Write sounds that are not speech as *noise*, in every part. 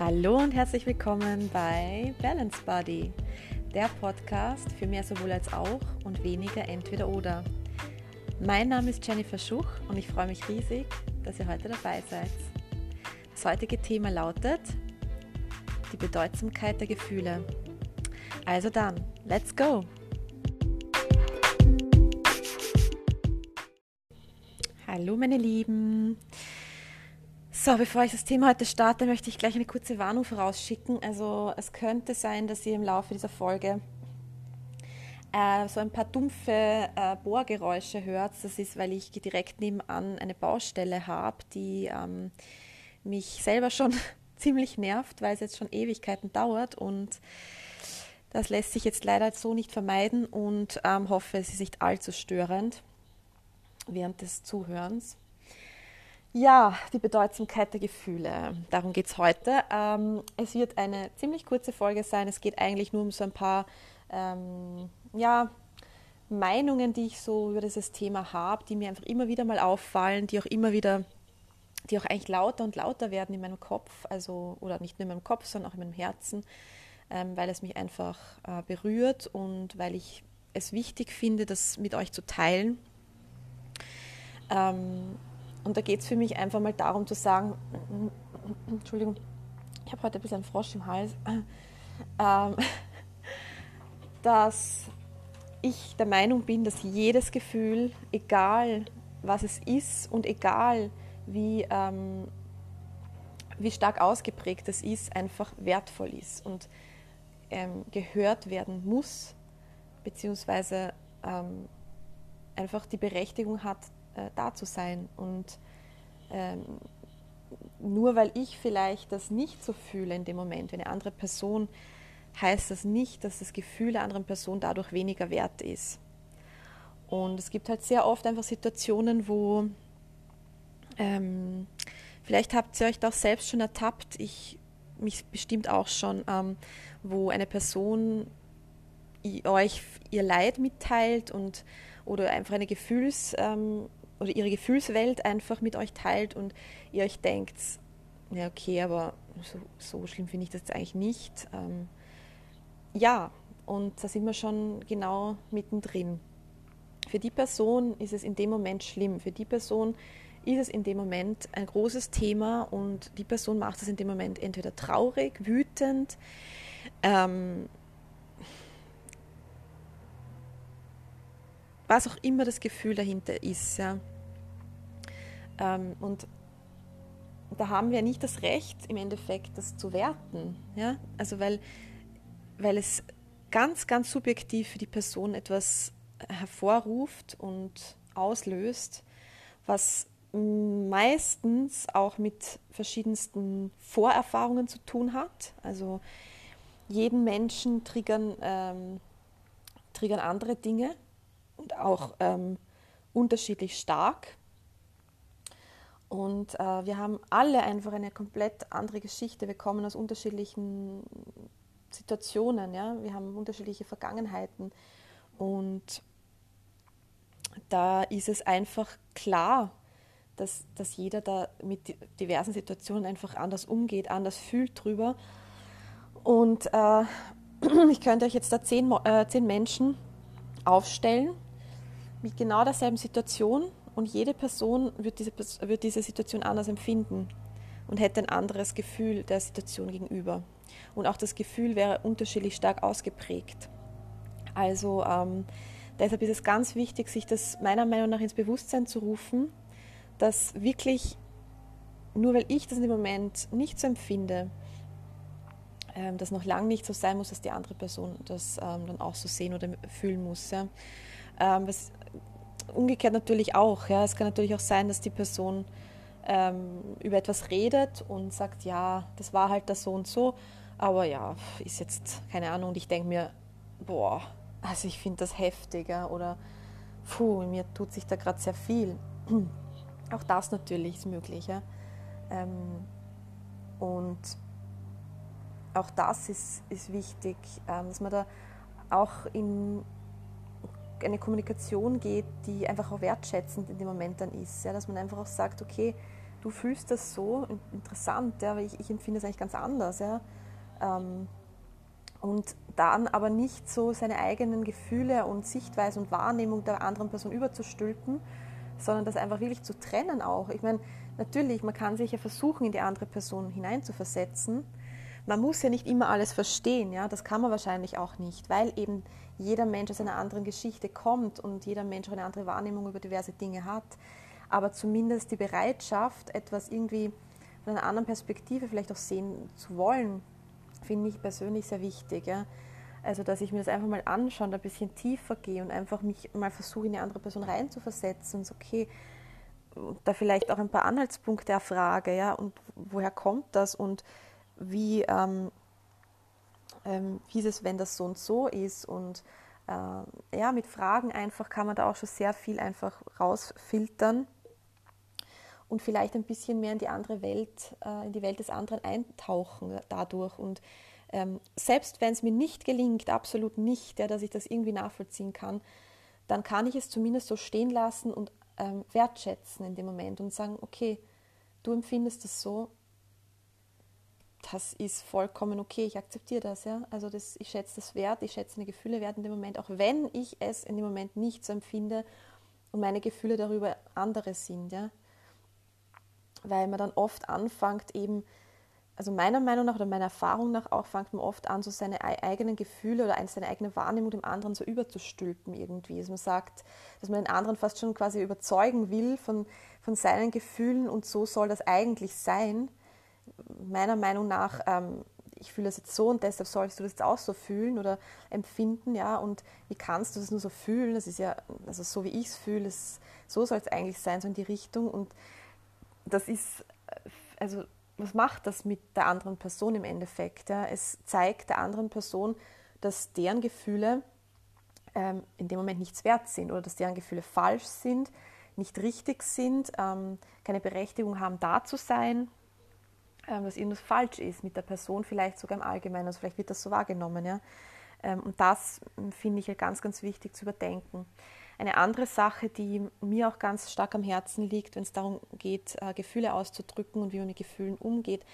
Hallo und herzlich willkommen bei Balance Body, der Podcast für mehr sowohl als auch und weniger entweder oder. Mein Name ist Jennifer Schuch und ich freue mich riesig, dass ihr heute dabei seid. Das heutige Thema lautet die Bedeutsamkeit der Gefühle. Also dann, let's go! Hallo meine Lieben! So, bevor ich das Thema heute starte, möchte ich gleich eine kurze Warnung vorausschicken. Also es könnte sein, dass ihr im Laufe dieser Folge äh, so ein paar dumpfe äh, Bohrgeräusche hört. Das ist, weil ich direkt nebenan eine Baustelle habe, die ähm, mich selber schon *laughs* ziemlich nervt, weil es jetzt schon Ewigkeiten dauert und das lässt sich jetzt leider so nicht vermeiden und ähm, hoffe, es ist nicht allzu störend während des Zuhörens. Ja, die Bedeutsamkeit der Gefühle. Darum geht es heute. Ähm, es wird eine ziemlich kurze Folge sein. Es geht eigentlich nur um so ein paar ähm, ja, Meinungen, die ich so über dieses Thema habe, die mir einfach immer wieder mal auffallen, die auch immer wieder, die auch eigentlich lauter und lauter werden in meinem Kopf, also oder nicht nur in meinem Kopf, sondern auch in meinem Herzen, ähm, weil es mich einfach äh, berührt und weil ich es wichtig finde, das mit euch zu teilen. Und da geht es für mich einfach mal darum zu sagen, Entschuldigung, ich habe heute ein bisschen einen Frosch im Hals, ähm, dass ich der Meinung bin, dass jedes Gefühl, egal was es ist und egal wie, ähm, wie stark ausgeprägt es ist, einfach wertvoll ist und ähm, gehört werden muss, beziehungsweise ähm, einfach die Berechtigung hat, äh, da zu sein. Und ähm, nur weil ich vielleicht das nicht so fühle in dem Moment, wie eine andere Person, heißt das nicht, dass das Gefühl der anderen Person dadurch weniger wert ist. Und es gibt halt sehr oft einfach Situationen, wo ähm, vielleicht habt ihr euch doch selbst schon ertappt, ich mich bestimmt auch schon, ähm, wo eine Person euch ihr Leid mitteilt und oder einfach eine Gefühls, ähm, oder ihre Gefühlswelt einfach mit euch teilt und ihr euch denkt, ja okay, aber so, so schlimm finde ich das jetzt eigentlich nicht. Ähm, ja, und da sind wir schon genau mittendrin. Für die Person ist es in dem Moment schlimm. Für die Person ist es in dem Moment ein großes Thema und die Person macht es in dem Moment entweder traurig, wütend, ähm, was auch immer das Gefühl dahinter ist. Ja. Ähm, und da haben wir nicht das Recht, im Endeffekt das zu werten. Ja? Also weil, weil es ganz, ganz subjektiv für die Person etwas hervorruft und auslöst, was meistens auch mit verschiedensten Vorerfahrungen zu tun hat. Also jeden Menschen triggern, ähm, triggern andere Dinge und auch ähm, unterschiedlich stark. Und äh, wir haben alle einfach eine komplett andere Geschichte. Wir kommen aus unterschiedlichen Situationen, ja. Wir haben unterschiedliche Vergangenheiten. Und da ist es einfach klar, dass, dass jeder da mit diversen Situationen einfach anders umgeht, anders fühlt drüber. Und äh, *clears throat* ich könnte euch jetzt da zehn, äh, zehn Menschen aufstellen mit genau derselben Situation und jede Person wird diese, wird diese Situation anders empfinden und hätte ein anderes Gefühl der Situation gegenüber. Und auch das Gefühl wäre unterschiedlich stark ausgeprägt. Also ähm, deshalb ist es ganz wichtig, sich das meiner Meinung nach ins Bewusstsein zu rufen, dass wirklich, nur weil ich das in dem Moment nicht so empfinde, ähm, das noch lange nicht so sein muss, dass die andere Person das ähm, dann auch so sehen oder fühlen muss. Ja. Ähm, was umgekehrt natürlich auch. Ja. Es kann natürlich auch sein, dass die Person ähm, über etwas redet und sagt, ja, das war halt das so und so, aber ja, ist jetzt keine Ahnung. Und ich denke mir, boah, also ich finde das heftiger oder puh, mir tut sich da gerade sehr viel. *clears throat* Auch das natürlich ist möglich. Ja. Ähm, und auch das ist, ist wichtig, ähm, dass man da auch in eine Kommunikation geht, die einfach auch wertschätzend in dem Moment dann ist. Ja, dass man einfach auch sagt, okay, du fühlst das so, interessant, ja, weil ich, ich empfinde es eigentlich ganz anders. Ja. Ähm, und dann aber nicht so seine eigenen Gefühle und Sichtweise und Wahrnehmung der anderen Person überzustülpen, sondern das einfach wirklich zu trennen auch. Ich meine, natürlich, man kann sich ja versuchen, in die andere Person hineinzuversetzen. Man muss ja nicht immer alles verstehen, ja, das kann man wahrscheinlich auch nicht, weil eben jeder Mensch aus einer anderen Geschichte kommt und jeder Mensch auch eine andere Wahrnehmung über diverse Dinge hat. Aber zumindest die Bereitschaft, etwas irgendwie von einer anderen Perspektive vielleicht auch sehen zu wollen, finde ich persönlich sehr wichtig. Ja. Also, dass ich mir das einfach mal anschaue und ein bisschen tiefer gehe und einfach mich mal versuche, in eine andere Person reinzuversetzen und so, okay, da vielleicht auch ein paar Anhaltspunkte erfrage, ja, und woher kommt das und wie, ähm, ähm, wie ist es, wenn das so und so ist? Und äh, ja, mit Fragen einfach kann man da auch schon sehr viel einfach rausfiltern und vielleicht ein bisschen mehr in die andere Welt, äh, in die Welt des anderen eintauchen dadurch. Und ähm, selbst wenn es mir nicht gelingt, absolut nicht, ja, dass ich das irgendwie nachvollziehen kann, dann kann ich es zumindest so stehen lassen und ähm, wertschätzen in dem Moment und sagen, okay, du empfindest es so, das ist vollkommen okay, ich akzeptiere das, ja. Also das, ich schätze das wert, ich schätze meine Gefühle wert in dem Moment, auch wenn ich es in dem Moment nicht so empfinde und meine Gefühle darüber andere sind, ja. Weil man dann oft anfängt, eben also meiner Meinung nach oder meiner Erfahrung nach auch fängt man oft an, so seine eigenen Gefühle oder seine eigene Wahrnehmung dem anderen so überzustülpen irgendwie. Dass man sagt, dass man den anderen fast schon quasi überzeugen will von, von seinen Gefühlen und so soll das eigentlich sein. Meiner Meinung nach, ähm, ich fühle das jetzt so und deshalb sollst du das jetzt auch so fühlen oder empfinden, ja. Und wie kannst du das nur so fühlen? Das ist ja, also so wie ich es fühle, so soll es eigentlich sein, so in die Richtung. Und das ist, also was macht das mit der anderen Person im Endeffekt? Ja? Es zeigt der anderen Person, dass deren Gefühle ähm, in dem Moment nichts wert sind oder dass deren Gefühle falsch sind, nicht richtig sind, ähm, keine Berechtigung haben, da zu sein, dass irgendwas falsch ist mit der Person, vielleicht sogar im Allgemeinen. Also vielleicht wird das so wahrgenommen. Ja? Ähm, und das ähm, finde ich ganz, ganz wichtig zu überdenken. Eine andere Sache, die mir auch ganz stark am Herzen liegt, wenn es darum geht, äh, Gefühle auszudrücken und wie man mit Gefühlen umgeht,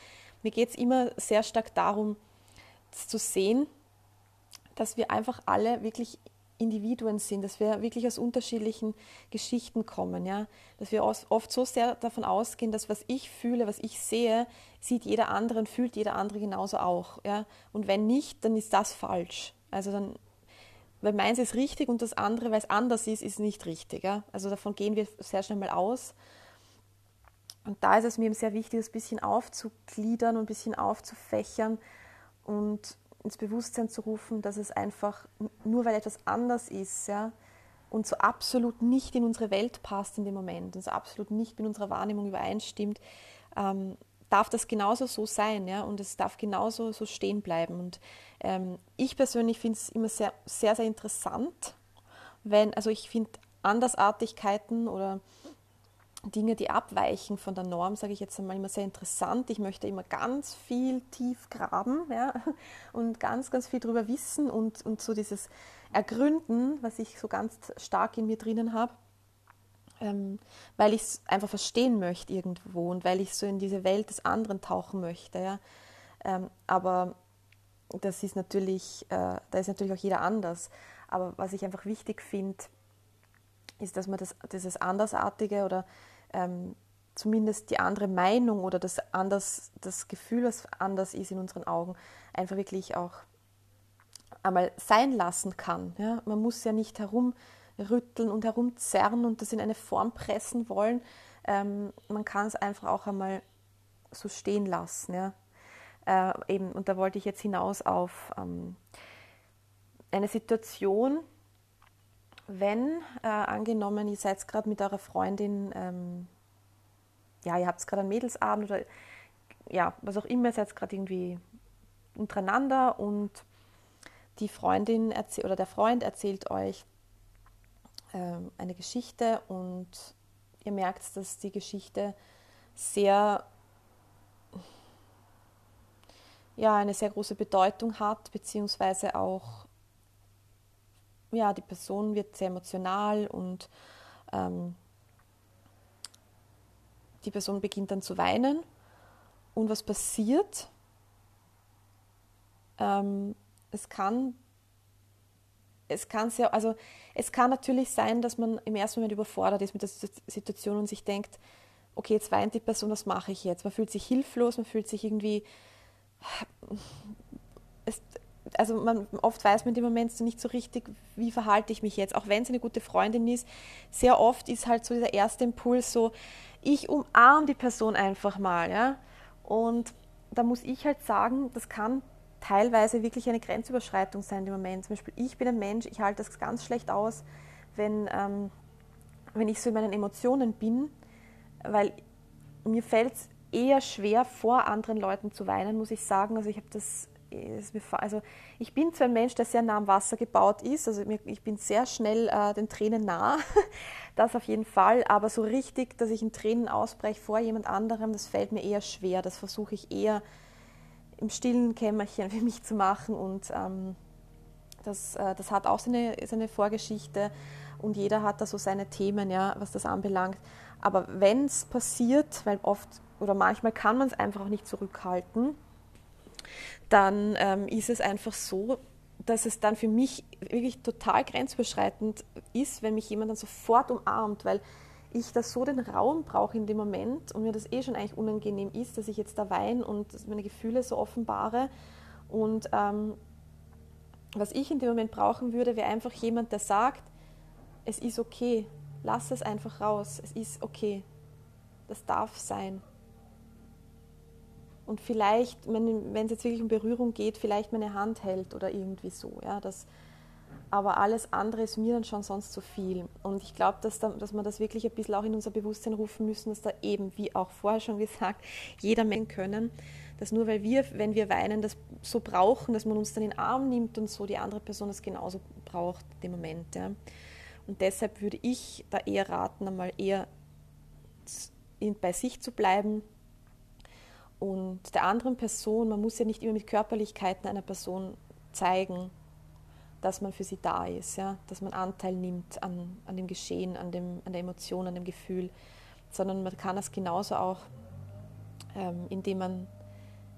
mir geht es immer sehr stark darum, zu sehen, dass wir einfach alle wirklich Individuen sind, dass wir wirklich aus unterschiedlichen Geschichten kommen, ja, dass wir oft so sehr davon ausgehen, dass was ich fühle, was ich sehe, sieht jeder andere und fühlt jeder andere genauso auch, ja, und wenn nicht, dann ist das falsch. Also dann weil meins ist richtig und das andere, weil es anders ist, ist nicht richtig. Ja? Also davon gehen wir sehr schnell mal aus. Und da ist es mir eben sehr wichtig, das ein bisschen aufzugliedern und ein bisschen aufzufächern und ins Bewusstsein zu rufen, dass es einfach, nur weil etwas anders ist, ja, und so absolut nicht in unsere Welt passt in dem Moment und so absolut nicht mit unserer Wahrnehmung übereinstimmt, ähm, darf das genauso so sein, ja, und es darf genauso so stehen bleiben. Und ähm, ich persönlich finde es immer sehr, sehr, sehr interessant, wenn, also ich finde Andersartigkeiten oder Dinge, die abweichen von der Norm, sage ich jetzt einmal immer sehr interessant. Ich möchte immer ganz viel tief graben ja, *laughs* und ganz, ganz viel darüber wissen und, und so dieses Ergründen, was ich so ganz stark in mir drinnen habe ähm, weil ich es einfach verstehen möchte irgendwo und weil ich so in diese Welt des anderen tauchen möchte. Ja? Ähm, aber das ist natürlich, äh, da ist natürlich auch jeder anders. Aber was ich einfach wichtig finde, ist, dass man das, dieses Andersartige oder ähm, zumindest die andere Meinung oder das, anders, das Gefühl, was anders ist in unseren Augen, einfach wirklich auch einmal sein lassen kann. Ja? Man muss ja nicht herum rütteln und herumzerren und das in eine Form pressen wollen. Ähm, man kann es einfach auch einmal so stehen lassen. Ja? Äh, eben, und da wollte ich jetzt hinaus auf ähm, eine Situation, wenn äh, angenommen, ihr seid gerade mit eurer Freundin, ähm, ja, ihr habt gerade einen Mädelsabend oder ja, was auch immer, seid gerade irgendwie untereinander und die Freundin oder der Freund erzählt euch, ähm, eine Geschichte und ihr merkt, dass die Geschichte sehr ja, eine sehr große Bedeutung hat, beziehungsweise auch ja, die Person wird sehr emotional und ähm, die Person beginnt dann zu weinen und was passiert? Ähm, es kann es kann sehr, also es kann natürlich sein, dass man im ersten Moment überfordert ist mit der Situation und sich denkt, okay, jetzt weint die Person, was mache ich jetzt? Man fühlt sich hilflos, man fühlt sich irgendwie, es, also man, oft weiß man in dem Moment so nicht so richtig, wie verhalte ich mich jetzt, auch wenn es eine gute Freundin ist. Sehr oft ist halt so dieser erste Impuls so, ich umarme die Person einfach mal, ja. Und da muss ich halt sagen, das kann teilweise wirklich eine Grenzüberschreitung sein im Moment. Zum Beispiel, ich bin ein Mensch, ich halte das ganz schlecht aus, wenn, ähm, wenn ich so in meinen Emotionen bin, weil mir fällt es eher schwer, vor anderen Leuten zu weinen, muss ich sagen. Also ich habe das, also ich bin zwar ein Mensch, der sehr nah am Wasser gebaut ist, also ich bin sehr schnell äh, den Tränen nah, *laughs* das auf jeden Fall, aber so richtig, dass ich in Tränen ausbreche vor jemand anderem, das fällt mir eher schwer. Das versuche ich eher im stillen Kämmerchen für mich zu machen und ähm, das, äh, das hat auch seine, seine Vorgeschichte und jeder hat da so seine Themen, ja, was das anbelangt. Aber wenn es passiert, weil oft oder manchmal kann man es einfach auch nicht zurückhalten, dann ähm, ist es einfach so, dass es dann für mich wirklich total grenzüberschreitend ist, wenn mich jemand dann sofort umarmt, weil ich da so den Raum brauche in dem Moment und mir das eh schon eigentlich unangenehm ist, dass ich jetzt da weine und meine Gefühle so offenbare. Und ähm, was ich in dem Moment brauchen würde, wäre einfach jemand, der sagt, es ist okay, lass es einfach raus, es ist okay, das darf sein. Und vielleicht, wenn es jetzt wirklich um Berührung geht, vielleicht meine Hand hält oder irgendwie so. Ja, das, aber alles andere ist mir dann schon sonst zu viel. Und ich glaube, dass, da, dass wir das wirklich ein bisschen auch in unser Bewusstsein rufen müssen, dass da eben, wie auch vorher schon gesagt, jeder Mensch können, dass nur weil wir, wenn wir weinen, das so brauchen, dass man uns dann in den Arm nimmt und so die andere Person das genauso braucht, im Moment. Ja. Und deshalb würde ich da eher raten, einmal eher bei sich zu bleiben und der anderen Person, man muss ja nicht immer mit Körperlichkeiten einer Person zeigen, dass man für sie da ist, ja? dass man Anteil nimmt an, an dem Geschehen, an, dem, an der Emotion, an dem Gefühl, sondern man kann das genauso auch, ähm, indem man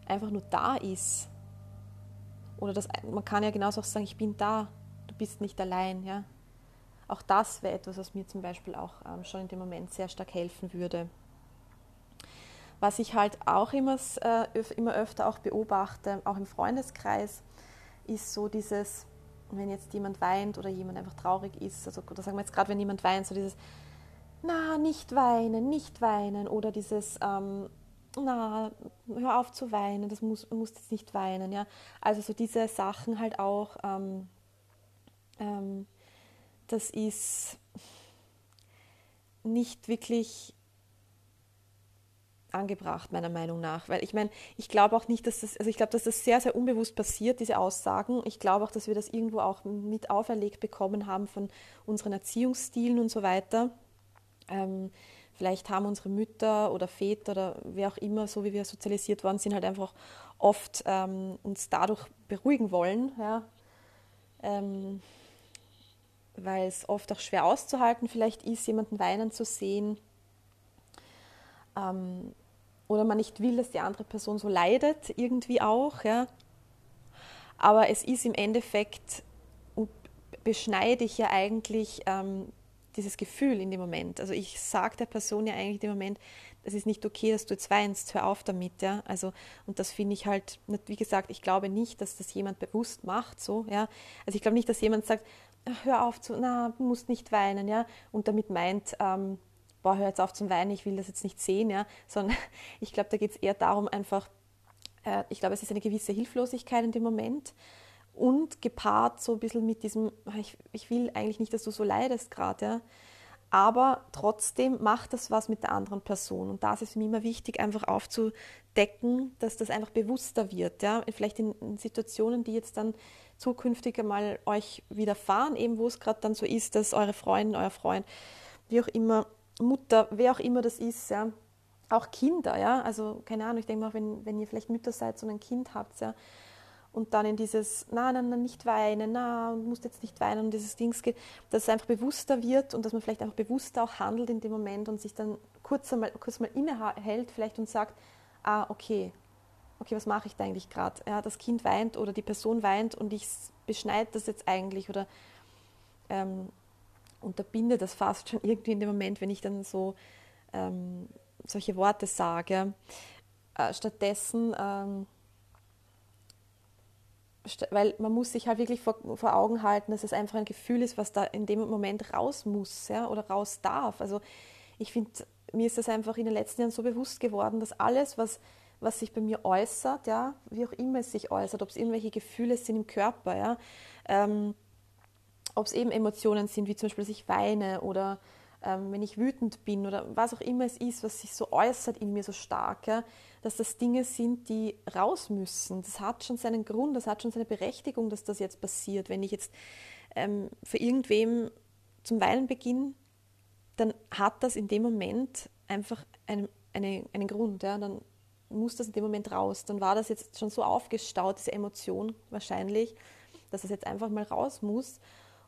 einfach nur da ist. Oder das, man kann ja genauso auch sagen, ich bin da, du bist nicht allein. Ja? Auch das wäre etwas, was mir zum Beispiel auch ähm, schon in dem Moment sehr stark helfen würde. Was ich halt auch immer, äh, immer öfter auch beobachte, auch im Freundeskreis, ist so dieses, wenn jetzt jemand weint oder jemand einfach traurig ist, also oder sagen wir jetzt gerade, wenn jemand weint, so dieses, na, nicht weinen, nicht weinen oder dieses, ähm, na, hör auf zu weinen, das muss, musst jetzt nicht weinen, ja. Also so diese Sachen halt auch, ähm, ähm, das ist nicht wirklich angebracht, meiner Meinung nach. Weil ich meine, ich glaube auch nicht, dass das, also ich glaube, dass das sehr, sehr unbewusst passiert, diese Aussagen. Ich glaube auch, dass wir das irgendwo auch mit auferlegt bekommen haben von unseren Erziehungsstilen und so weiter. Ähm, vielleicht haben unsere Mütter oder Väter oder wer auch immer, so wie wir sozialisiert worden sind, halt einfach oft ähm, uns dadurch beruhigen wollen. Ja? Ähm, weil es oft auch schwer auszuhalten vielleicht ist, jemanden weinen zu sehen. Ähm, oder man nicht will, dass die andere Person so leidet, irgendwie auch. Ja. Aber es ist im Endeffekt, beschneide ich ja eigentlich ähm, dieses Gefühl in dem Moment. Also ich sage der Person ja eigentlich in dem Moment, es ist nicht okay, dass du jetzt weinst, hör auf damit, ja. Also, und das finde ich halt, wie gesagt, ich glaube nicht, dass das jemand bewusst macht, so, ja. Also ich glaube nicht, dass jemand sagt, hör auf zu, na, du musst nicht weinen, ja, und damit meint, ähm, boah, hör jetzt auf zum Weinen, ich will das jetzt nicht sehen, ja, sondern *laughs* ich glaube, da geht es eher darum, einfach, äh, ich glaube, es ist eine gewisse Hilflosigkeit in dem Moment und gepaart so ein bisschen mit diesem, ah, ich, ich will eigentlich nicht, dass du so leidest gerade, ja, aber trotzdem macht das was mit der anderen Person. Und da ist es mir immer wichtig, einfach aufzudecken, dass das einfach bewusster wird. Ja? Vielleicht in, in Situationen, die jetzt dann zukünftig einmal euch widerfahren, eben wo es gerade dann so ist, dass eure Freundin, euer Freund, wie auch immer, Mutter, wer auch immer das ist, ja, auch Kinder, ja, also keine Ahnung, ich denke mal, wenn, wenn ihr vielleicht Mütter seid und ein Kind habt, ja, und dann in dieses, na, na, na, nicht weinen, na, und musst jetzt nicht weinen, und dieses Dings geht, dass es einfach bewusster wird und dass man vielleicht einfach bewusster auch handelt in dem Moment und sich dann kurz mal, kurz mal innehält vielleicht und sagt, ah, okay, okay, was mache ich da eigentlich gerade? Ja, das Kind weint oder die Person weint und ich beschneide das jetzt eigentlich oder ähm, unterbinde das fast schon irgendwie in dem Moment, wenn ich dann so ähm, solche Worte sage. Äh, stattdessen, ähm, st weil man muss sich halt wirklich vor, vor, Augen halten, dass es einfach ein Gefühl ist, was da in dem Moment raus muss ja, oder raus darf. Also ich finde, mir ist das einfach in den letzten Jahren so bewusst geworden, dass alles, was, was sich bei mir äußert, ja, wie auch immer es sich äußert, ob es irgendwelche Gefühle sind im Körper, ja, ähm, ob es eben Emotionen sind, wie zum Beispiel, dass ich weine oder ähm, wenn ich wütend bin oder was auch immer es ist, was sich so äußert in mir so stark, ja, dass das Dinge sind, die raus müssen. Das hat schon seinen Grund, das hat schon seine Berechtigung, dass das jetzt passiert. Wenn ich jetzt ähm, für irgendwem zum Weinen beginne, dann hat das in dem Moment einfach einen, eine, einen Grund. Ja? Dann muss das in dem Moment raus. Dann war das jetzt schon so aufgestaut, diese Emotion wahrscheinlich, dass es jetzt einfach mal raus muss.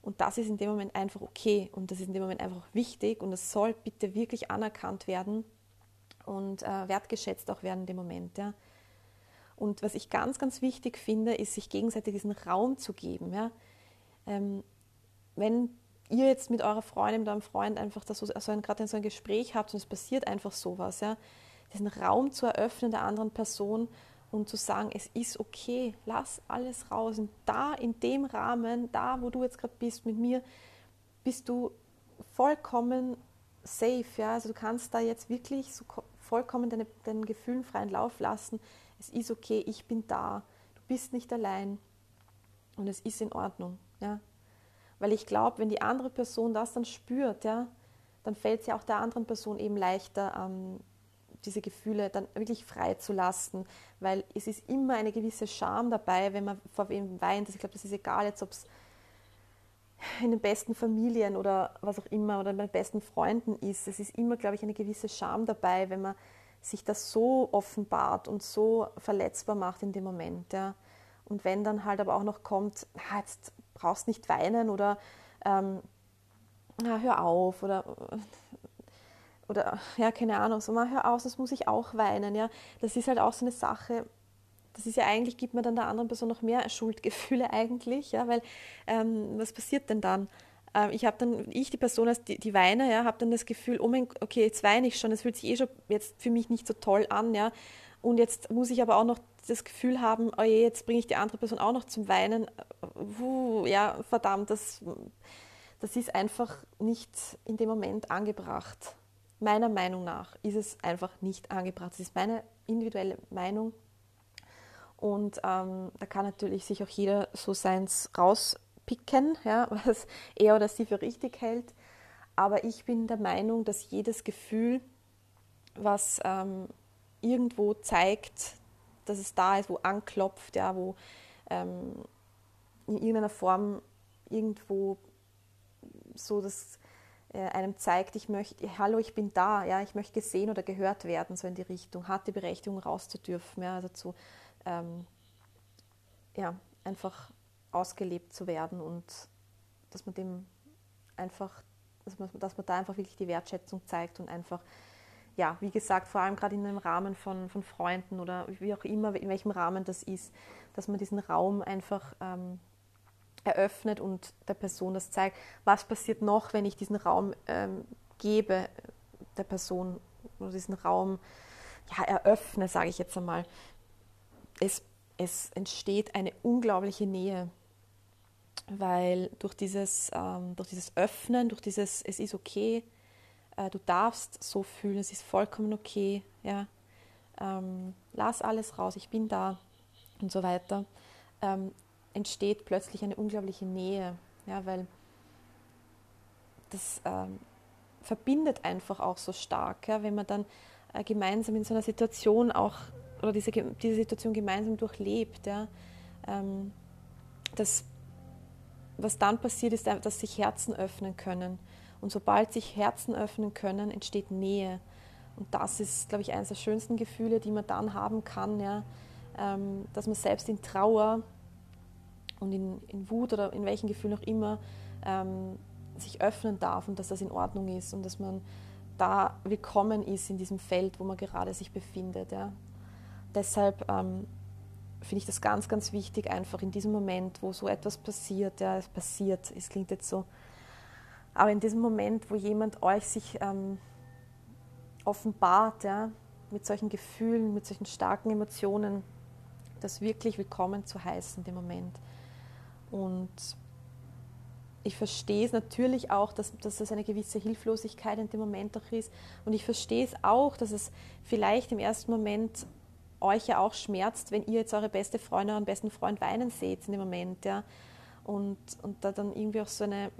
Und das ist in dem Moment einfach okay und das ist in dem Moment einfach wichtig und es soll bitte wirklich anerkannt werden und äh, wertgeschätzt auch werden in dem Moment. Ja. Und was ich ganz, ganz wichtig finde, ist, sich gegenseitig diesen Raum zu geben. Ja. Ähm, wenn ihr jetzt mit eurer Freundin, mit eurem Freund einfach das so, also gerade so ein Gespräch habt und es passiert einfach sowas, ja, diesen Raum zu eröffnen der anderen Person und zu sagen, es ist okay, lass alles raus. Und da in dem Rahmen, da wo du jetzt gerade bist mit mir, bist du vollkommen safe. Ja? Also du kannst da jetzt wirklich so vollkommen deine, deinen Gefühlen freien Lauf lassen. Es ist okay, ich bin da. Du bist nicht allein. Und es ist in Ordnung. Ja? Weil ich glaube, wenn die andere Person das dann spürt, ja, dann fällt es ja auch der anderen Person eben leichter, ähm, diese Gefühle dann wirklich freizulassen, weil es ist immer eine gewisse Scham dabei, wenn man vor wem weint. Also ich glaube, das ist egal jetzt, ob es in den besten Familien oder was auch immer oder bei den besten Freunden ist. Es ist immer, glaube ich, eine gewisse Scham dabei, wenn man sich das so offenbart und so verletzbar macht in dem Moment. Ja. Und wenn dann halt aber auch noch kommt, ah, jetzt brauchst nicht weinen oder ähm, ah, hör auf oder oder ja, keine Ahnung, so mal hör aus, das muss ich auch weinen, ja. Das ist halt auch so eine Sache, das ist ja eigentlich, gibt man dann der anderen Person noch mehr Schuldgefühle eigentlich, ja, weil ähm, was passiert denn dann? Ähm, ich habe dann, ich die Person die, die weine, ja, habe dann das Gefühl, oh mein, okay, jetzt weine ich schon, das fühlt sich eh schon jetzt für mich nicht so toll an, ja, und jetzt muss ich aber auch noch das Gefühl haben, oh je, jetzt bringe ich die andere Person auch noch zum Weinen, uh, ja, verdammt, das, das ist einfach nicht in dem Moment angebracht meiner Meinung nach ist es einfach nicht angebracht. Das ist meine individuelle Meinung. Und ähm, da kann natürlich sich auch jeder so seins rauspicken, ja, *laughs* was er oder sie für richtig hält. Aber ich bin der Meinung, dass jedes Gefühl, was ähm, irgendwo zeigt, dass es da ist, wo anklopft, ja, wo ähm, in irgendeiner Form irgendwo so das einem zeigt, ich möchte, hallo, ich bin da, ja, ich möchte gesehen oder gehört werden, so in die Richtung, hat die Berechtigung rauszudürfen, ja, also zu, ähm, ja, einfach ausgelebt zu werden und dass man dem einfach, dass man, dass man da einfach wirklich die Wertschätzung zeigt und einfach, ja, wie gesagt, vor allem gerade in einem Rahmen von, von Freunden oder wie auch immer, in welchem Rahmen das ist, dass man diesen Raum einfach ähm, eröffnet und der Person das zeigt. Was passiert noch, wenn ich diesen Raum ähm, gebe, der Person oder diesen Raum ja, eröffne, sage ich jetzt einmal. Es, es entsteht eine unglaubliche Nähe, weil durch dieses, ähm, durch dieses Öffnen, durch dieses Es ist okay, äh, du darfst so fühlen, es ist vollkommen okay, ja, ähm, lass alles raus, ich bin da und so weiter, ähm, entsteht plötzlich eine unglaubliche Nähe, ja, weil das ähm, verbindet einfach auch so stark, ja, wenn man dann äh, gemeinsam in so einer Situation auch oder diese, diese Situation gemeinsam durchlebt. Ja, ähm, das, was dann passiert, ist, dass sich Herzen öffnen können. Und sobald sich Herzen öffnen können, entsteht Nähe. Und das ist, glaube ich, eines der schönsten Gefühle, die man dann haben kann, ja, ähm, dass man selbst in Trauer und in, in Wut oder in welchen Gefühlen auch immer ähm, sich öffnen darf und dass das in Ordnung ist und dass man da willkommen ist in diesem Feld, wo man gerade sich befindet. Ja. Deshalb ähm, finde ich das ganz, ganz wichtig, einfach in diesem Moment, wo so etwas passiert, ja, es passiert, es klingt jetzt so, aber in diesem Moment, wo jemand euch sich ähm, offenbart, ja, mit solchen Gefühlen, mit solchen starken Emotionen, das wirklich willkommen zu heißen dem Moment. Und ich verstehe es natürlich auch, dass, dass es eine gewisse Hilflosigkeit in dem Moment auch ist. Und ich verstehe es auch, dass es vielleicht im ersten Moment euch ja auch schmerzt, wenn ihr jetzt eure beste Freundin, euren besten Freund weinen seht in dem Moment. Ja. Und, und da dann irgendwie auch so eine,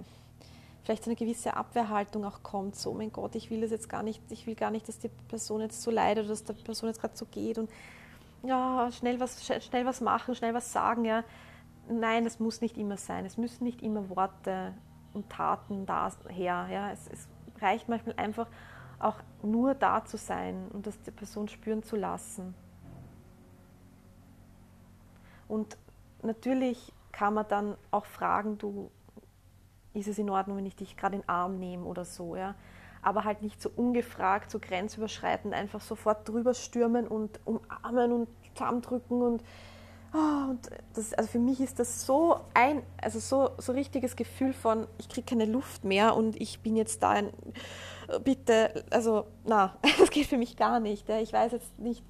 vielleicht so eine gewisse Abwehrhaltung auch kommt, so, mein Gott, ich will das jetzt gar nicht, ich will gar nicht, dass die Person jetzt so leidet oder dass die Person jetzt gerade so geht und ja, schnell was, schnell was machen, schnell was sagen, ja nein, es muss nicht immer sein. Es müssen nicht immer Worte und Taten daher. Ja. Es, es reicht manchmal einfach auch nur da zu sein und das die Person spüren zu lassen. Und natürlich kann man dann auch fragen, du, ist es in Ordnung, wenn ich dich gerade in den Arm nehme oder so, ja. Aber halt nicht so ungefragt, so grenzüberschreitend einfach sofort drüber stürmen und umarmen und zusammendrücken und Oh, und das, also für mich ist das so ein, also so, so richtiges Gefühl von, ich kriege keine Luft mehr und ich bin jetzt da ein, bitte, also na, *laughs* das geht für mich gar nicht. Ja. Ich weiß jetzt nicht,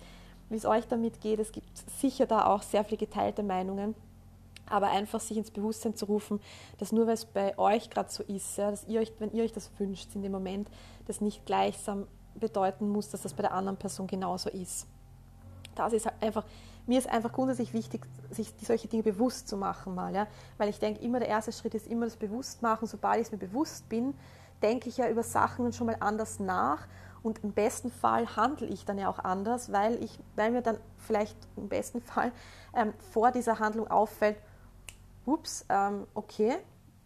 wie es euch damit geht. Es gibt sicher da auch sehr viele geteilte Meinungen. Aber einfach sich ins Bewusstsein zu rufen, dass nur weil es bei euch gerade so ist, ja, dass ihr euch, wenn ihr euch das wünscht in dem Moment, das nicht gleichsam bedeuten muss, dass das bei der anderen Person genauso ist. Das ist halt einfach mir ist einfach grundsätzlich wichtig, sich solche Dinge bewusst zu machen mal, ja? weil ich denke, immer der erste Schritt ist immer das Bewusstmachen. Sobald ich es mir bewusst bin, denke ich ja über Sachen schon mal anders nach und im besten Fall handle ich dann ja auch anders, weil, ich, weil mir dann vielleicht im besten Fall ähm, vor dieser Handlung auffällt, ups, ähm, okay,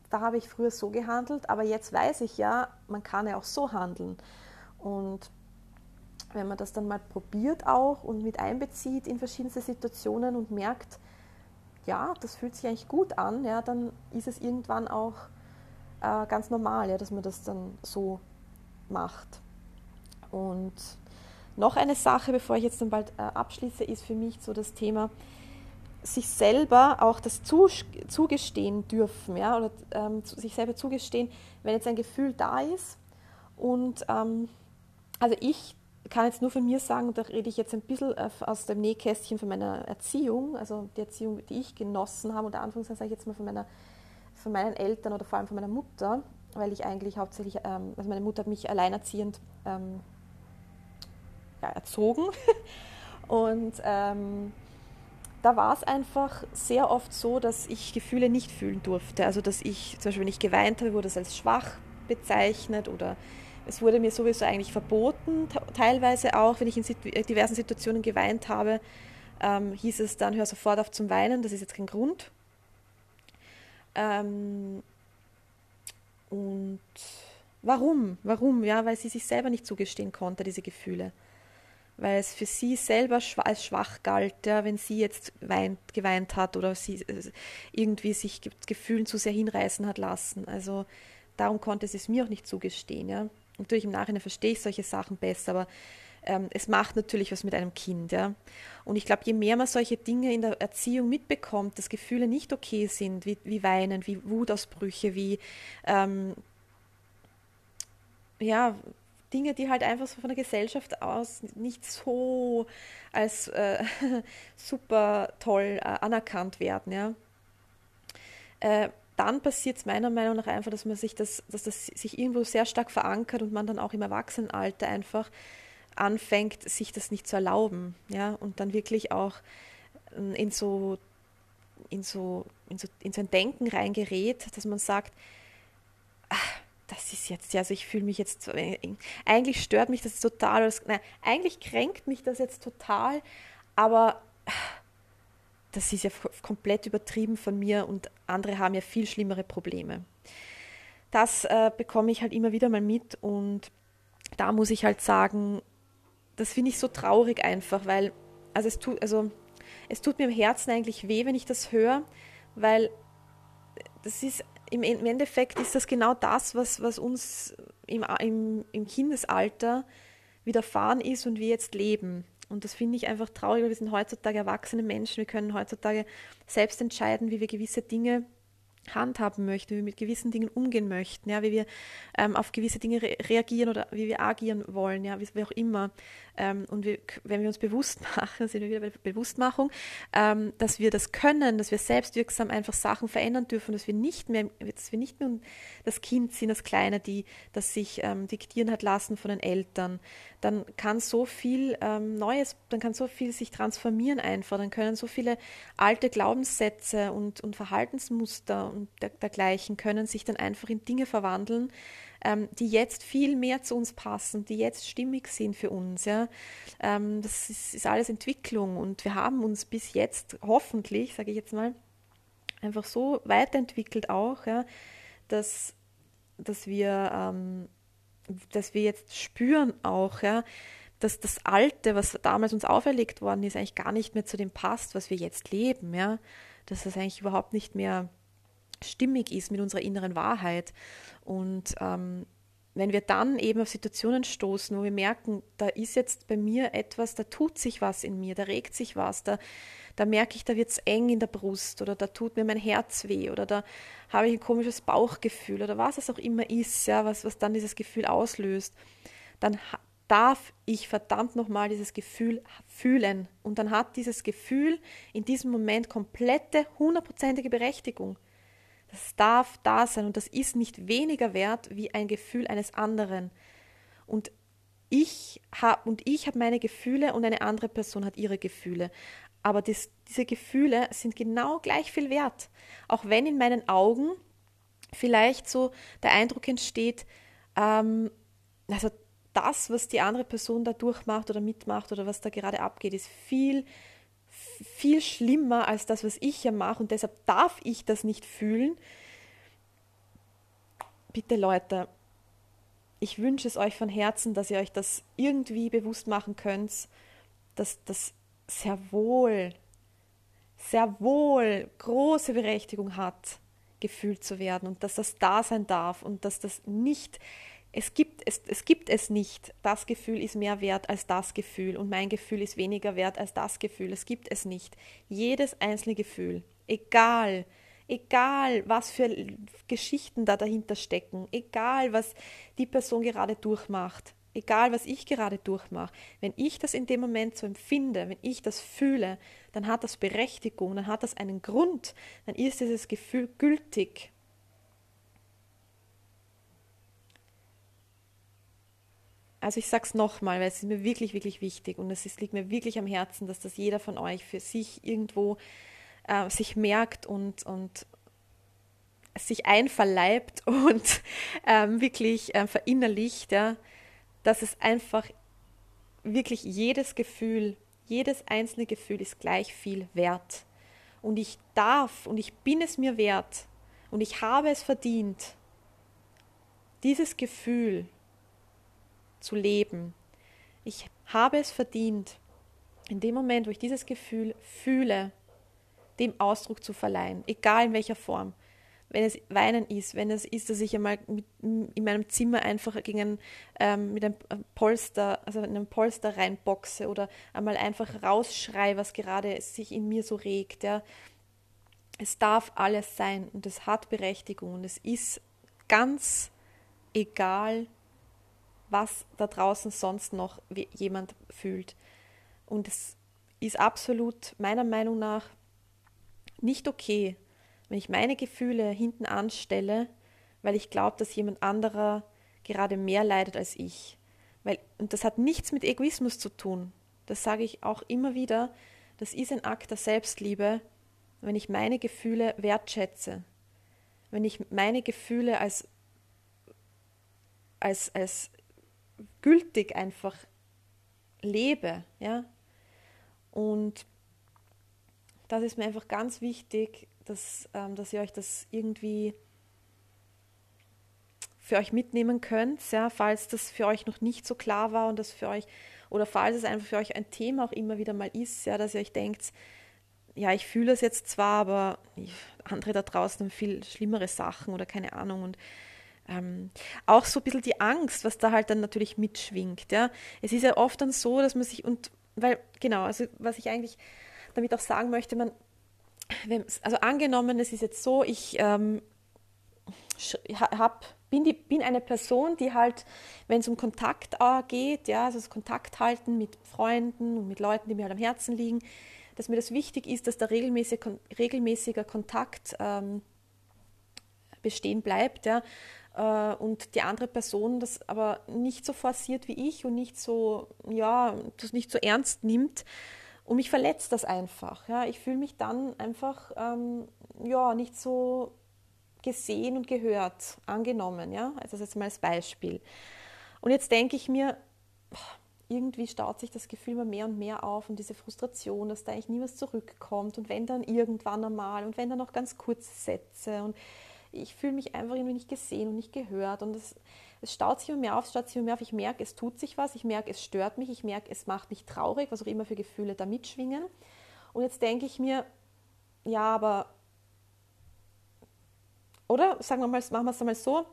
da habe ich früher so gehandelt, aber jetzt weiß ich ja, man kann ja auch so handeln. Und wenn man das dann mal probiert auch und mit einbezieht in verschiedenste Situationen und merkt, ja, das fühlt sich eigentlich gut an, ja, dann ist es irgendwann auch äh, ganz normal, ja, dass man das dann so macht. Und noch eine Sache, bevor ich jetzt dann bald äh, abschließe, ist für mich so das Thema, sich selber auch das zugestehen dürfen, ja, oder ähm, sich selber zugestehen, wenn jetzt ein Gefühl da ist. Und ähm, also ich kann jetzt nur von mir sagen, da rede ich jetzt ein bisschen äh, aus dem Nähkästchen von meiner Erziehung, also die Erziehung, die ich genossen habe, unter Anführungszeichen sage ich jetzt mal von, meiner, von meinen Eltern oder vor allem von meiner Mutter, weil ich eigentlich hauptsächlich, ähm, also meine Mutter hat mich alleinerziehend ähm, ja, erzogen *laughs* und ähm, da war es einfach sehr oft so, dass ich Gefühle nicht fühlen durfte. Also dass ich, zum Beispiel wenn ich geweint habe, wurde es als schwach bezeichnet oder es wurde mir sowieso eigentlich verboten, teilweise auch, wenn ich in äh, diversen Situationen geweint habe, ähm, hieß es dann, hör sofort auf zum Weinen, das ist jetzt kein Grund. Ähm, und warum? Warum? Ja, weil sie sich selber nicht zugestehen konnte, diese Gefühle. Weil es für sie selber als schwach galt, ja, wenn sie jetzt weint, geweint hat oder sie äh, irgendwie sich Gefühlen zu sehr hinreißen hat lassen. Also darum konnte sie es mir auch nicht zugestehen. Ja. Natürlich im Nachhinein verstehe ich solche Sachen besser, aber ähm, es macht natürlich was mit einem Kind. Ja? Und ich glaube, je mehr man solche Dinge in der Erziehung mitbekommt, dass Gefühle nicht okay sind, wie, wie Weinen, wie Wutausbrüche, wie ähm, ja, Dinge, die halt einfach so von der Gesellschaft aus nicht so als äh, *laughs* super toll äh, anerkannt werden. Ja? Äh, dann passiert es meiner Meinung nach einfach, dass man sich das, dass das sich irgendwo sehr stark verankert und man dann auch im Erwachsenenalter einfach anfängt, sich das nicht zu erlauben, ja, und dann wirklich auch ähm, in so, in so, in so, in so ein Denken reingerät, dass man sagt, ach, das ist jetzt, ja, also ich fühle mich jetzt, äh, eigentlich stört mich das total, nein, eigentlich kränkt mich das jetzt total, aber das ist ja komplett übertrieben von mir und andere haben ja viel schlimmere Probleme. Das äh, bekomme ich halt immer wieder mal mit und da muss ich halt sagen, das finde ich so traurig einfach, weil also es tut also es tut mir im Herzen eigentlich weh, wenn ich das höre, weil das ist im Endeffekt ist das genau das, was, was uns im, im, im Kindesalter widerfahren ist und wir jetzt leben. Und das finde ich einfach traurig, weil wir sind heutzutage erwachsene Menschen. Wir können heutzutage selbst entscheiden, wie wir gewisse Dinge handhaben möchten, wie wir mit gewissen Dingen umgehen möchten, ja, wie wir ähm, auf gewisse Dinge re reagieren oder wie wir agieren wollen, ja, wie, wie auch immer. Ähm, und wir, wenn wir uns bewusst *laughs* machen, sind wir wieder bei der Bewusstmachung, ähm, dass wir das können, dass wir selbstwirksam einfach Sachen verändern dürfen, dass wir nicht mehr, dass wir nicht mehr das Kind sind, das Kleine, die das sich ähm, diktieren hat lassen von den Eltern, dann kann so viel ähm, Neues, dann kann so viel sich transformieren einfach, dann können so viele alte Glaubenssätze und, und Verhaltensmuster und der, dergleichen können sich dann einfach in Dinge verwandeln, ähm, die jetzt viel mehr zu uns passen, die jetzt stimmig sind für uns. Ja? Ähm, das ist, ist alles Entwicklung und wir haben uns bis jetzt hoffentlich, sage ich jetzt mal, einfach so weiterentwickelt auch, ja, dass, dass, wir, ähm, dass wir jetzt spüren auch, ja, dass das Alte, was damals uns auferlegt worden ist, eigentlich gar nicht mehr zu dem passt, was wir jetzt leben, ja, dass das eigentlich überhaupt nicht mehr stimmig ist mit unserer inneren Wahrheit. Und ähm, wenn wir dann eben auf Situationen stoßen, wo wir merken, da ist jetzt bei mir etwas, da tut sich was in mir, da regt sich was, da, da merke ich, da wird es eng in der Brust oder da tut mir mein Herz weh oder da habe ich ein komisches Bauchgefühl oder was es auch immer ist, ja, was, was dann dieses Gefühl auslöst, dann darf ich verdammt nochmal dieses Gefühl fühlen. Und dann hat dieses Gefühl in diesem Moment komplette, hundertprozentige Berechtigung. Das darf da sein und das ist nicht weniger wert wie ein Gefühl eines anderen. Und ich habe und ich habe meine Gefühle und eine andere Person hat ihre Gefühle. Aber das, diese Gefühle sind genau gleich viel wert. Auch wenn in meinen Augen vielleicht so der Eindruck entsteht, ähm, also das, was die andere Person da durchmacht oder mitmacht oder was da gerade abgeht, ist viel viel schlimmer als das, was ich ja mache und deshalb darf ich das nicht fühlen. Bitte Leute, ich wünsche es euch von Herzen, dass ihr euch das irgendwie bewusst machen könnt, dass das sehr wohl, sehr wohl große Berechtigung hat, gefühlt zu werden und dass das da sein darf und dass das nicht es gibt es, es gibt es nicht. Das Gefühl ist mehr wert als das Gefühl und mein Gefühl ist weniger wert als das Gefühl. Es gibt es nicht. Jedes einzelne Gefühl, egal, egal was für Geschichten da dahinter stecken, egal was die Person gerade durchmacht, egal was ich gerade durchmache, wenn ich das in dem Moment so empfinde, wenn ich das fühle, dann hat das Berechtigung, dann hat das einen Grund, dann ist dieses Gefühl gültig also ich sage es nochmal, weil es ist mir wirklich, wirklich wichtig und es ist, liegt mir wirklich am Herzen, dass das jeder von euch für sich irgendwo äh, sich merkt und, und sich einverleibt *laughs* und ähm, wirklich äh, verinnerlicht, ja, dass es einfach wirklich jedes Gefühl, jedes einzelne Gefühl ist gleich viel wert. Und ich darf und ich bin es mir wert und ich habe es verdient, dieses Gefühl zu leben. Ich habe es verdient, in dem Moment, wo ich dieses Gefühl fühle, dem Ausdruck zu verleihen, egal in welcher Form. Wenn es Weinen ist, wenn es ist, dass ich einmal mit, in meinem Zimmer einfach gegen ein, ähm, mit einem Polster, also in einem Polster reinboxe oder einmal einfach rausschreie, was gerade sich in mir so regt. Ja. Es darf alles sein und es hat Berechtigung und es ist ganz egal, was da draußen sonst noch jemand fühlt. Und es ist absolut meiner Meinung nach nicht okay, wenn ich meine Gefühle hinten anstelle, weil ich glaube, dass jemand anderer gerade mehr leidet als ich. Weil, und das hat nichts mit Egoismus zu tun. Das sage ich auch immer wieder. Das ist ein Akt der Selbstliebe, wenn ich meine Gefühle wertschätze. Wenn ich meine Gefühle als, als, als gültig einfach lebe, ja. Und das ist mir einfach ganz wichtig, dass, ähm, dass ihr euch das irgendwie für euch mitnehmen könnt, ja, falls das für euch noch nicht so klar war und das für euch oder falls es einfach für euch ein Thema auch immer wieder mal ist, ja, dass ihr euch denkt, ja, ich fühle es jetzt zwar, aber andere da draußen haben viel schlimmere Sachen oder keine Ahnung und ähm, auch so ein bisschen die Angst, was da halt dann natürlich mitschwingt. Ja? Es ist ja oft dann so, dass man sich, und weil, genau, also was ich eigentlich damit auch sagen möchte, man, also angenommen, es ist jetzt so, ich ähm, hab, bin, die, bin eine Person, die halt, wenn es um Kontakt äh, geht, ja, also das Kontakt halten mit Freunden und mit Leuten, die mir halt am Herzen liegen, dass mir das wichtig ist, dass da regelmäßig, regelmäßiger Kontakt ähm, bestehen bleibt, ja, und die andere Person das aber nicht so forciert wie ich und nicht so, ja, das nicht so ernst nimmt. Und mich verletzt das einfach. Ja. Ich fühle mich dann einfach ähm, ja, nicht so gesehen und gehört, angenommen. Ja. Also das jetzt mal als Beispiel. Und jetzt denke ich mir, irgendwie staut sich das Gefühl immer mehr und mehr auf und diese Frustration, dass da eigentlich nie was zurückkommt und wenn dann irgendwann einmal und wenn dann noch ganz kurze Sätze und ich fühle mich einfach irgendwie nicht gesehen und nicht gehört. Und es, es staut sich immer mehr auf, staut sich immer mehr auf. Ich merke, es tut sich was, ich merke, es stört mich, ich merke, es macht mich traurig, was auch immer für Gefühle da mitschwingen. Und jetzt denke ich mir, ja, aber, oder? Sagen wir mal, machen wir es einmal so,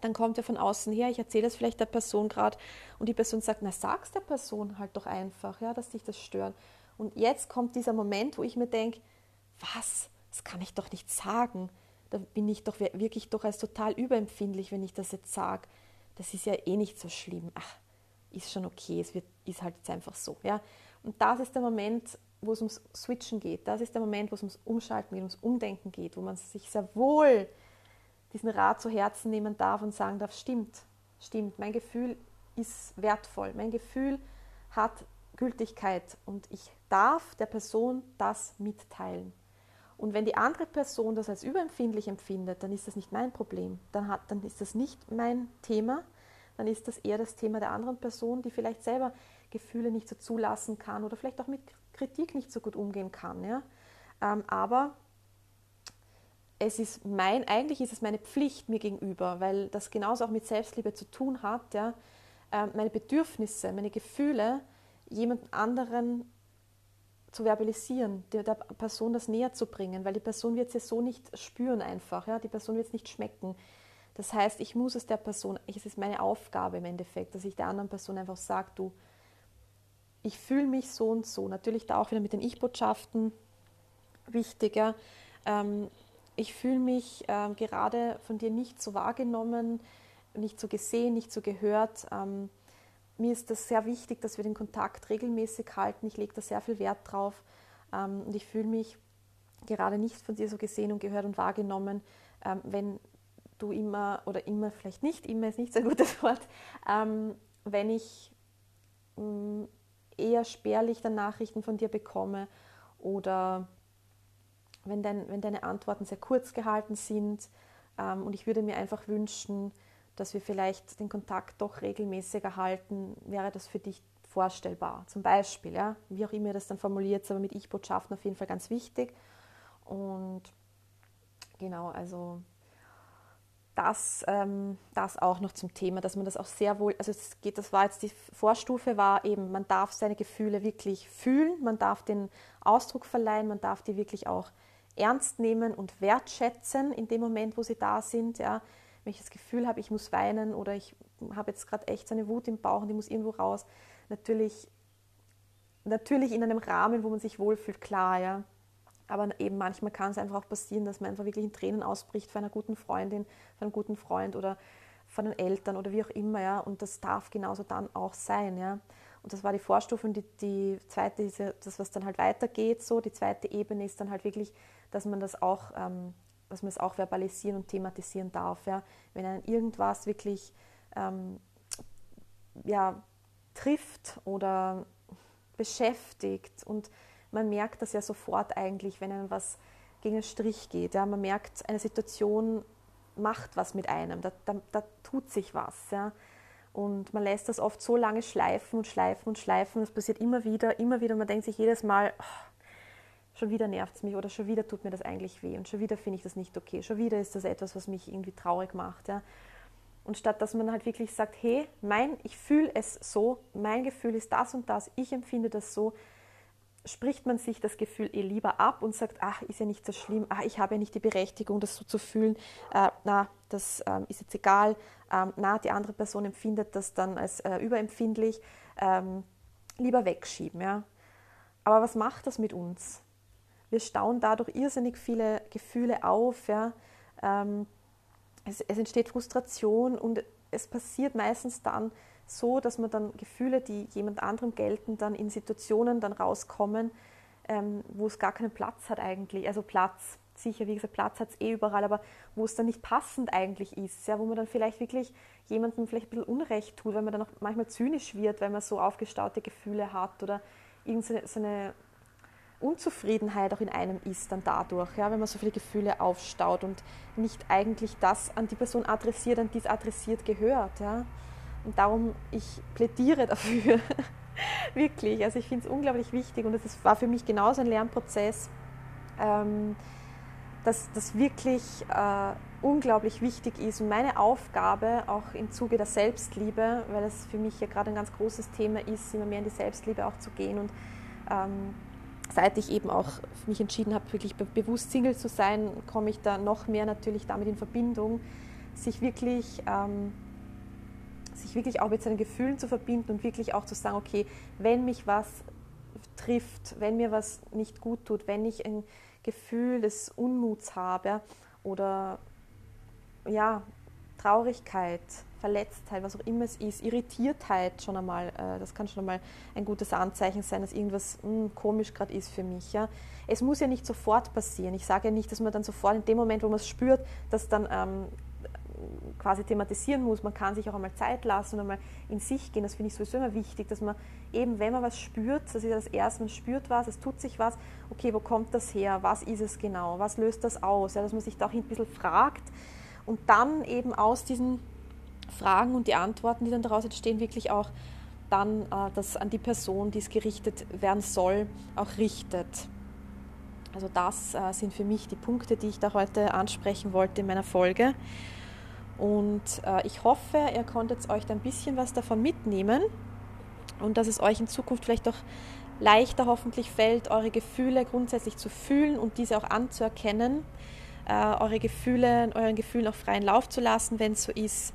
dann kommt er von außen her, ich erzähle das vielleicht der Person gerade und die Person sagt, na sag's der Person halt doch einfach, ja, dass dich das stört. Und jetzt kommt dieser Moment, wo ich mir denke, was, das kann ich doch nicht sagen da bin ich doch wirklich doch als total überempfindlich, wenn ich das jetzt sage. Das ist ja eh nicht so schlimm. Ach, ist schon okay, es wird, ist halt jetzt einfach so. Ja? Und das ist der Moment, wo es ums Switchen geht. Das ist der Moment, wo es ums Umschalten geht, ums Umdenken geht, wo man sich sehr wohl diesen Rat zu Herzen nehmen darf und sagen darf, stimmt, stimmt, mein Gefühl ist wertvoll, mein Gefühl hat Gültigkeit und ich darf der Person das mitteilen. Und wenn die andere Person das als überempfindlich empfindet, dann ist das nicht mein Problem. Dann, hat, dann ist das nicht mein Thema. Dann ist das eher das Thema der anderen Person, die vielleicht selber Gefühle nicht so zulassen kann oder vielleicht auch mit Kritik nicht so gut umgehen kann. Ja? Ähm, aber es ist mein, eigentlich ist es meine Pflicht mir gegenüber, weil das genauso auch mit Selbstliebe zu tun hat, ja? Ähm, meine Bedürfnisse, meine Gefühle jemand anderen zu verbalisieren, der, der, Person das näher zu bringen, weil die Person wird es ja so nicht spüren einfach, ja? die Person wird es nicht schmecken. Das heißt, ich muss es der Person, es ist meine Aufgabe im Endeffekt, dass ich der anderen Person einfach sage, du, ich fühle mich so und so. Natürlich da auch wieder mit den Ich-Botschaften wichtiger. Ähm, ich fühle mich ähm, gerade von dir nicht so wahrgenommen, nicht so gesehen, nicht so gehört. Ähm, mir ist das sehr wichtig, dass wir den Kontakt regelmäßig halten. Ich lege da sehr viel Wert drauf ähm, und ich fühle mich gerade nicht von dir so gesehen und gehört und wahrgenommen, ähm, wenn du immer oder immer vielleicht nicht, immer ist nicht so ein gutes Wort, ähm, wenn ich mm, eher spärlich dann Nachrichten von dir bekomme oder wenn, dein, wenn deine Antworten sehr kurz gehalten sind und ich würde mir einfach wünschen, dass wir vielleicht den Kontakt doch regelmäßiger halten, wäre das für dich vorstellbar. Zum Beispiel, ja, wie auch immer ihr das dann formuliert, aber mit Ich-Botschaften auf jeden Fall ganz wichtig. Und genau, also das, ähm, das auch noch zum Thema, dass man das auch sehr wohl, also es geht, das war jetzt die Vorstufe, war eben, man darf seine Gefühle wirklich fühlen, man darf den Ausdruck verleihen, man darf die wirklich auch ernst nehmen und wertschätzen in dem Moment, wo sie da sind. Ja wenn ich das Gefühl habe, ich muss weinen oder ich habe jetzt gerade echt so eine Wut im Bauch und die muss irgendwo raus, natürlich, natürlich in einem Rahmen, wo man sich wohlfühlt, klar, ja. Aber eben manchmal kann es einfach auch passieren, dass man einfach wirklich in Tränen ausbricht für einer guten Freundin, für einen guten Freund oder von den Eltern oder wie auch immer, ja. Und das darf genauso dann auch sein, ja. Und das war die Vorstufe und die, die zweite ist ja das, was dann halt weitergeht, so. Die zweite Ebene ist dann halt wirklich, dass man das auch ähm, dass man es auch verbalisieren und thematisieren darf. Ja? Wenn einen irgendwas wirklich ähm, ja, trifft oder beschäftigt und man merkt das ja sofort eigentlich, wenn einem was gegen den Strich geht. Ja? Man merkt, eine Situation macht was mit einem, da, da, da tut sich was. Ja? Und man lässt das oft so lange schleifen und schleifen und schleifen. Es passiert immer wieder, immer wieder. Man denkt sich jedes Mal, oh, schon wieder nervt es mich oder schon wieder tut mir das eigentlich weh und schon wieder finde ich das nicht okay, schon wieder ist das etwas, was mich irgendwie traurig macht. Ja. Und statt dass man halt wirklich sagt, hey, mein, ich fühle es so, mein Gefühl ist das und das, ich empfinde das so, spricht man sich das Gefühl eh lieber ab und sagt, ach, ist ja nicht so schlimm, ach, ich habe ja nicht die Berechtigung, das so zu fühlen, äh, na, das ähm, ist jetzt egal, ähm, na, die andere Person empfindet das dann als äh, überempfindlich, ähm, lieber wegschieben. Ja? Aber was macht das mit uns? Wir stauen dadurch irrsinnig viele Gefühle auf. Ja? Ähm, es, es entsteht Frustration und es passiert meistens dann, so, dass man dann Gefühle, die jemand anderem gelten, dann in Situationen dann rauskommen, ähm, wo es gar keinen Platz hat eigentlich. Also Platz, sicher, wie gesagt, Platz hat es eh überall, aber wo es dann nicht passend eigentlich ist, ja, wo man dann vielleicht wirklich jemandem vielleicht ein bisschen Unrecht tut, weil man dann auch manchmal zynisch wird, weil man so aufgestaute Gefühle hat oder irgendeine so eine Unzufriedenheit auch in einem ist dann dadurch, ja, wenn man so viele Gefühle aufstaut und nicht eigentlich das an die Person adressiert, an die es adressiert gehört. Ja. Und darum, ich plädiere *laughs* dafür, wirklich. Also ich finde es unglaublich wichtig und es war für mich genauso ein Lernprozess, ähm, dass das wirklich äh, unglaublich wichtig ist und meine Aufgabe auch im Zuge der Selbstliebe, weil es für mich ja gerade ein ganz großes Thema ist, immer mehr in die Selbstliebe auch zu gehen und ähm, seit ich eben auch mich entschieden habe, wirklich bewusst Single zu sein, komme ich da noch mehr natürlich damit in Verbindung, sich wirklich ähm, sich wirklich auch mit seinen Gefühlen zu verbinden und wirklich auch zu sagen, okay, wenn mich was trifft, wenn mir was nicht gut tut, wenn ich ein Gefühl des Unmuts habe oder ja, Traurigkeit, Verletztheit, was auch immer es ist, Irritiertheit schon einmal, äh, das kann schon einmal ein gutes Anzeichen sein, dass irgendwas mh, hm, komisch gerade ist für mich. Ja. Es muss ja nicht sofort passieren. Ich sage ja nicht, dass man dann sofort in dem Moment, wo man es spürt, dass dann ähm, quasi thematisieren muss. Man kann sich auch einmal Zeit lassen und einmal in sich gehen. Das finde ich sowieso immer wichtig, dass man eben, wenn man was spürt, das ist ja das Erste, man spürt was, es tut sich was, okay, wo kommt das her, was ist es genau, was löst das aus, ja, dass man sich da auch ein bisschen fragt und dann eben aus diesen Fragen und die Antworten, die dann daraus entstehen, wirklich auch dann äh, das an die Person, die es gerichtet werden soll, auch richtet. Also das äh, sind für mich die Punkte, die ich da heute ansprechen wollte in meiner Folge. Und äh, ich hoffe, ihr konntet euch da ein bisschen was davon mitnehmen und dass es euch in Zukunft vielleicht auch leichter hoffentlich fällt, eure Gefühle grundsätzlich zu fühlen und diese auch anzuerkennen, äh, eure Gefühle, euren Gefühlen auch freien Lauf zu lassen, wenn es so ist.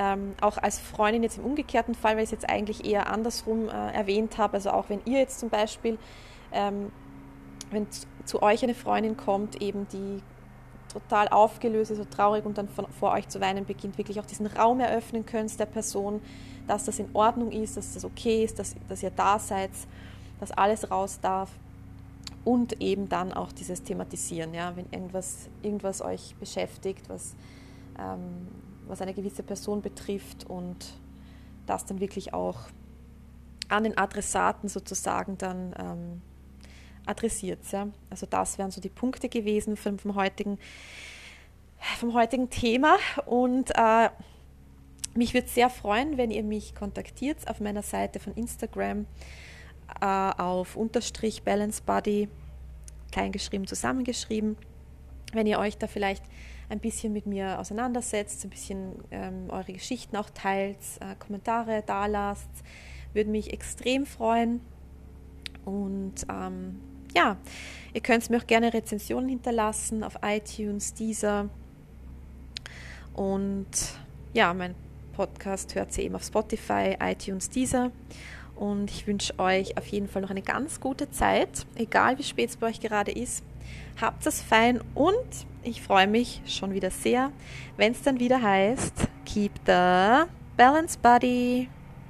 Ähm, auch als Freundin jetzt im umgekehrten Fall, weil ich es jetzt eigentlich eher andersrum äh, erwähnt habe, also auch wenn ihr jetzt zum Beispiel, ähm, wenn zu euch eine Freundin kommt, eben die total aufgelöst ist, so traurig und dann von, vor euch zu weinen beginnt, wirklich auch diesen Raum eröffnen könnt der Person, dass das in Ordnung ist, dass das okay ist, dass, dass ihr da seid, dass alles raus darf und eben dann auch dieses Thematisieren, ja, wenn irgendwas, irgendwas euch beschäftigt, was, ähm, was eine gewisse Person betrifft und das dann wirklich auch an den Adressaten sozusagen dann ähm, adressiert. Ja? Also das wären so die Punkte gewesen vom, vom heutigen, vom heutigen Thema. Und äh, mich würde sehr freuen, wenn ihr mich kontaktiert auf meiner Seite von Instagram äh, auf unterstrich Balance Body, kleingeschrieben, zusammengeschrieben. Wenn ihr euch da vielleicht ein bisschen mit mir auseinandersetzt, ein bisschen ähm, eure Geschichten auch teilt, äh, Kommentare da lasst, würde mich extrem freuen. Und ähm, ja, ihr könnt mir auch gerne Rezensionen hinterlassen auf iTunes, Deezer. Und ja, mein Podcast hört ihr eben auf Spotify, iTunes, Deezer. Und ich wünsche euch auf jeden Fall noch eine ganz gute Zeit, egal wie spät es bei euch gerade ist. Habt es fein und ich freue mich schon wieder sehr, wenn es dann wieder heißt, Keep the Balance Buddy.